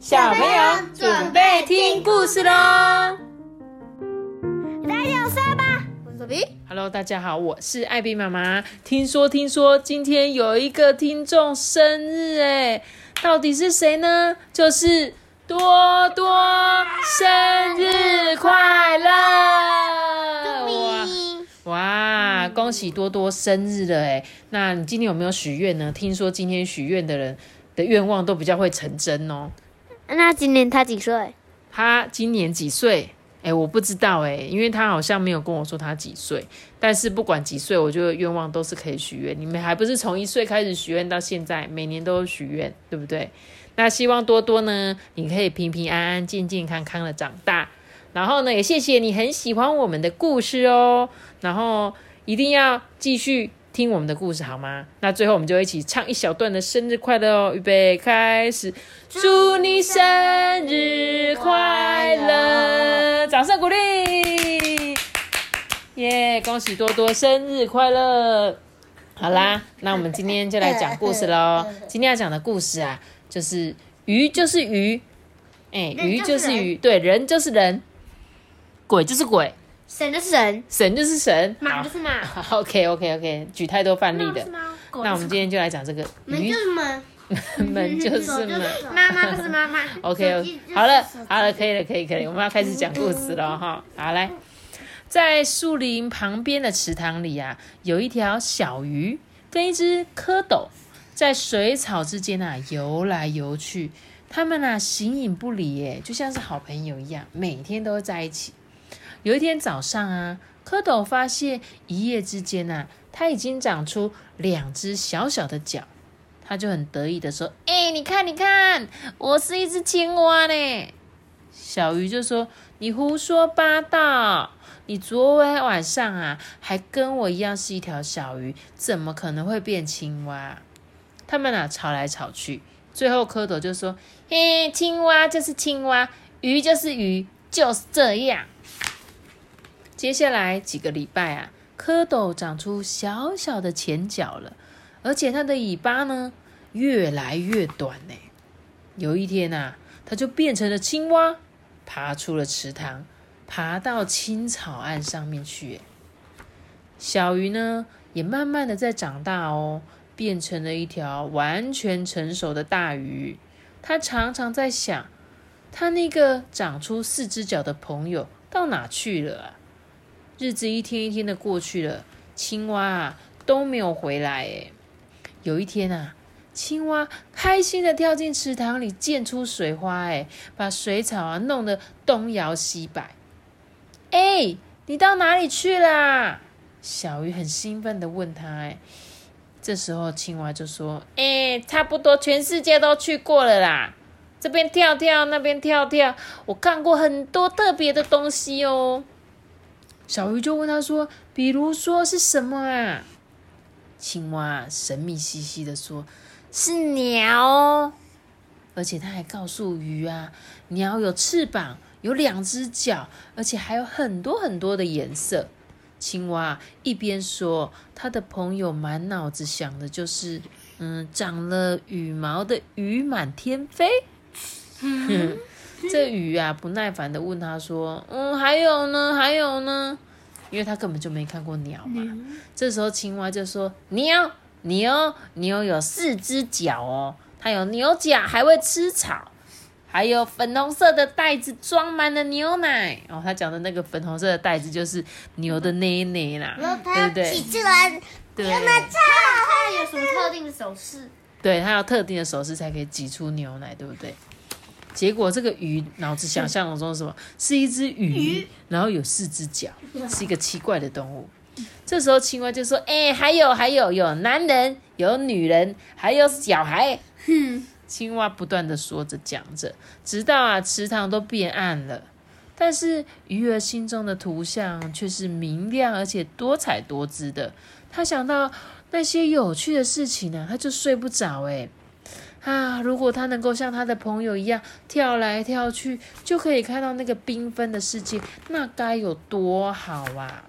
小朋友准备听故事喽！大家有事吧？我是小 B。Hello，大家好，我是艾比妈妈。听说听说今天有一个听众生日哎，到底是谁呢？就是多多，生日快乐！哇哇，恭喜多多生日了哎！那你今天有没有许愿呢？听说今天许愿的人的愿望都比较会成真哦。那今年他几岁？他今年几岁？哎，我不知道哎，因为他好像没有跟我说他几岁。但是不管几岁，我觉得愿望都是可以许愿。你们还不是从一岁开始许愿到现在，每年都有许愿，对不对？那希望多多呢，你可以平平安安、健健康康的长大。然后呢，也谢谢你很喜欢我们的故事哦。然后一定要继续听我们的故事好吗？那最后我们就一起唱一小段的生日快乐哦！预备开始，祝你生日快乐！掌声鼓励！耶、恭喜多多生日快乐！好啦，那我们今天就来讲故事喽。今天要讲的故事啊，就是鱼就是鱼，哎、人鱼就是是鱼，对，人就是人，鬼就是鬼，神就是神，神就是神。马就是马，OK OK OK，举太多范例的。那我们今天就来讲这个。鱼门就是门，门就是门。妈妈就是妈妈。OK，好了，好了，可以了，可以，可以，我们要开始讲故事了哈。好，来，在树林旁边的池塘里啊，有一条小鱼跟一只蝌蚪在水草之间啊游来游去，它们啊形影不离，耶，就像是好朋友一样，每天都会在一起。有一天早上啊，蝌蚪发现一夜之间啊，它已经长出两只小小的脚。他就很得意的说：“哎、你看，你看，我是一只青蛙呢。”小鱼就说：“你胡说八道！你昨天晚上啊，还跟我一样是一条小鱼，怎么可能会变青蛙？”他们俩吵来吵去，最后蝌蚪就说：“嘿，青蛙就是青蛙，鱼就是鱼，就是这样。”接下来几个礼拜啊，蝌蚪长出小小的前脚了，而且它的尾巴呢越来越短呢。有一天啊，它就变成了青蛙，爬出了池塘，爬到青草岸上面去。小鱼呢，也慢慢的在长大哦，变成了一条完全成熟的大鱼。它常常在想，它那个长出四只脚的朋友到哪去了啊？日子一天一天的过去了，青蛙啊都没有回来。哎，有一天啊，青蛙开心的跳进池塘里，溅出水花，哎，把水草啊弄得东摇西摆。哎，你到哪里去啦？小鱼很兴奋的问他。哎，这时候青蛙就说：“哎，差不多全世界都去过了啦，这边跳跳，那边跳跳，我看过很多特别的东西哦。”小鱼就问他说：“比如说是什么啊？”青蛙神秘兮兮的说：“是鸟哦。”而且他还告诉鱼啊，鸟有翅膀，有两只脚，而且还有很多很多的颜色。青蛙一边说，他的朋友满脑子想的就是，嗯，长了羽毛的鱼满天飞。嗯，这鱼啊不耐烦的问他说：“嗯，还有呢？还有呢？”因为他根本就没看过鸟嘛。这时候青蛙就说：“牛牛牛有四只脚哦，它有牛角，还会吃草，还有粉红色的袋子装满了牛奶。哦，他讲的那个粉红色的袋子就是牛的奶奶啦，对不对？他起来，对他他有什么特定的手势？对，它要特定的手势才可以挤出牛奶，对不对？结果这个鱼脑子想象中是什么？是一只鱼，然后有四只脚，是一个奇怪的动物。这时候青蛙就说：“哎、还有还有，有男人，有女人，还有小孩。”青蛙不断的说着讲着，直到啊池塘都变暗了。但是鱼儿心中的图像却是明亮而且多彩多姿的。他想到那些有趣的事情呢、他就睡不着。哎，啊，如果他能够像他的朋友一样跳来跳去，就可以看到那个缤纷的世界，那该有多好啊！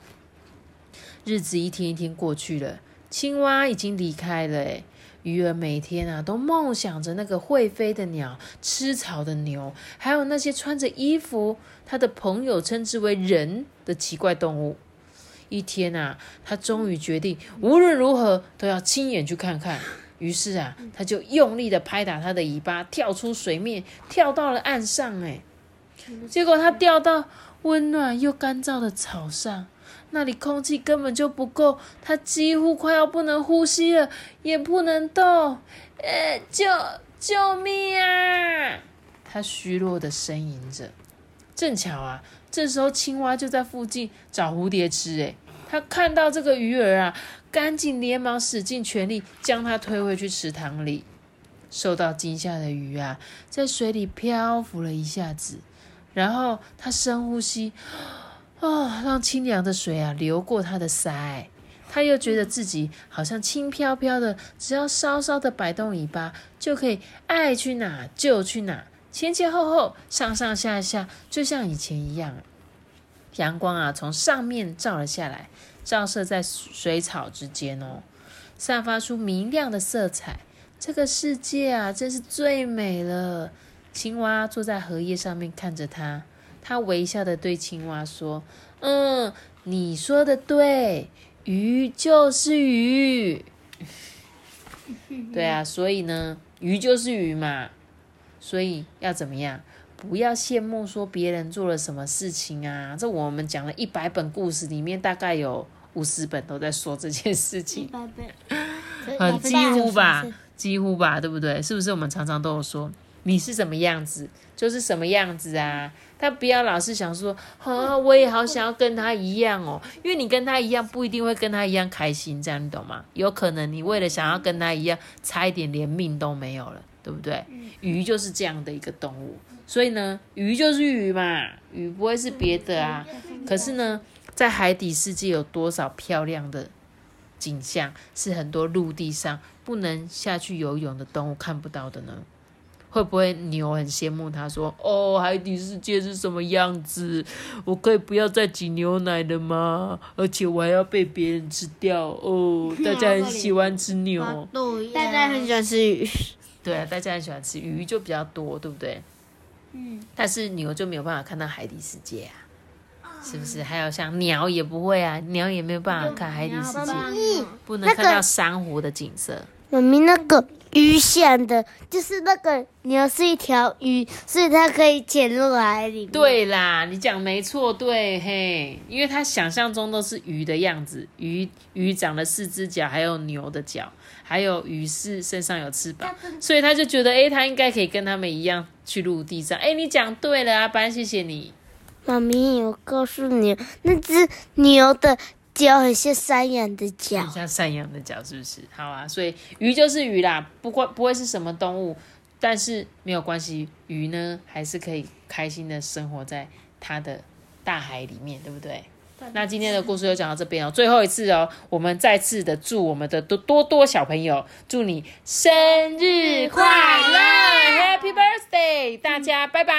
日子一天一天过去了，青蛙已经离开了。鱼儿每天啊都梦想着那个会飞的鸟、吃草的牛，还有那些穿着衣服、他的朋友称之为人的奇怪动物。一天啊，他终于决定无论如何都要亲眼去看看。于是啊，他就用力的拍打他的尾巴，跳出水面，跳到了岸上。哎，结果他掉到温暖又干燥的草上，那里空气根本就不够，他几乎快要不能呼吸了，也不能动。呃，救救命啊！他虚弱的呻吟着。正巧啊，这时候青蛙就在附近找蝴蝶吃。哎。他看到这个鱼儿啊，赶紧连忙使尽全力将它推回去池塘里。受到惊吓的鱼啊，在水里漂浮了一下子，然后它深呼吸，啊，让清凉的水啊流过它的腮。他又觉得自己好像轻飘飘的，只要稍稍的摆动尾巴，就可以爱去哪就去哪，前前后后，上上下下，就像以前一样。阳光啊，从上面照了下来，照射在水草之间哦，散发出明亮的色彩。这个世界啊，真是最美了。青蛙坐在荷叶上面看着它，它微笑的对青蛙说：“嗯，你说的对，鱼就是鱼。对啊，所以呢，鱼就是鱼嘛。所以要怎么样？”不要羡慕说别人做了什么事情啊！这我们讲了一百本故事，里面大概有五十本都在说这件事情。很几乎吧，几乎吧，对不对？是不是我们常常都有说你是什么样子，就是什么样子啊？他不要老是想说，啊，我也好想要跟他一样哦，因为你跟他一样不一定会跟他一样开心，这样你懂吗？有可能你为了想要跟他一样，差一点连命都没有了，对不对？鱼就是这样的一个动物。所以呢，鱼就是鱼嘛，鱼不会是别的啊。可是呢，在海底世界有多少漂亮的景象，是很多陆地上不能下去游泳的动物看不到的呢？会不会牛很羡慕他说：“哦，海底世界是什么样子？我可以不要再挤牛奶了吗？而且我还要被别人吃掉哦。”大家很喜欢吃牛，大家很喜欢吃鱼。对啊，大家很喜欢吃鱼，就比较多，对不对？嗯，但是牛就没有办法看到海底世界啊，是不是？还有像鸟也不会啊，鸟也没有办法看海底世界，不能看到珊瑚的景色。妈咪，那个鱼想的就是那个牛是一条鱼，所以它可以潜入海里。对啦，你讲没错，对嘿，因为他想象中都是鱼的样子，鱼鱼长了四只脚，还有牛的脚。还有鱼是身上有翅膀，所以他就觉得，哎，他应该可以跟他们一样去陆地上。哎，你讲对了，阿班，谢谢你。妈咪，我告诉你，那只牛的脚很像山羊的脚，像山羊的脚，是不是？好啊，所以鱼就是鱼啦，不会不会是什么动物，但是没有关系，鱼呢还是可以开心的生活在它的大海里面，对不对？那今天的故事就讲到这边哦，最后一次哦，我们再次的祝我们的多多多小朋友，祝你生日快乐大家拜拜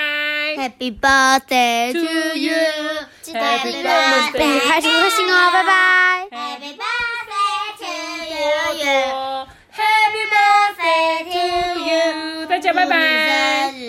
，Happy Birthday to you，Happy Birthday，开心开心哦，拜拜，Happy Birthday to you，Happy Birthday to you，大家拜拜。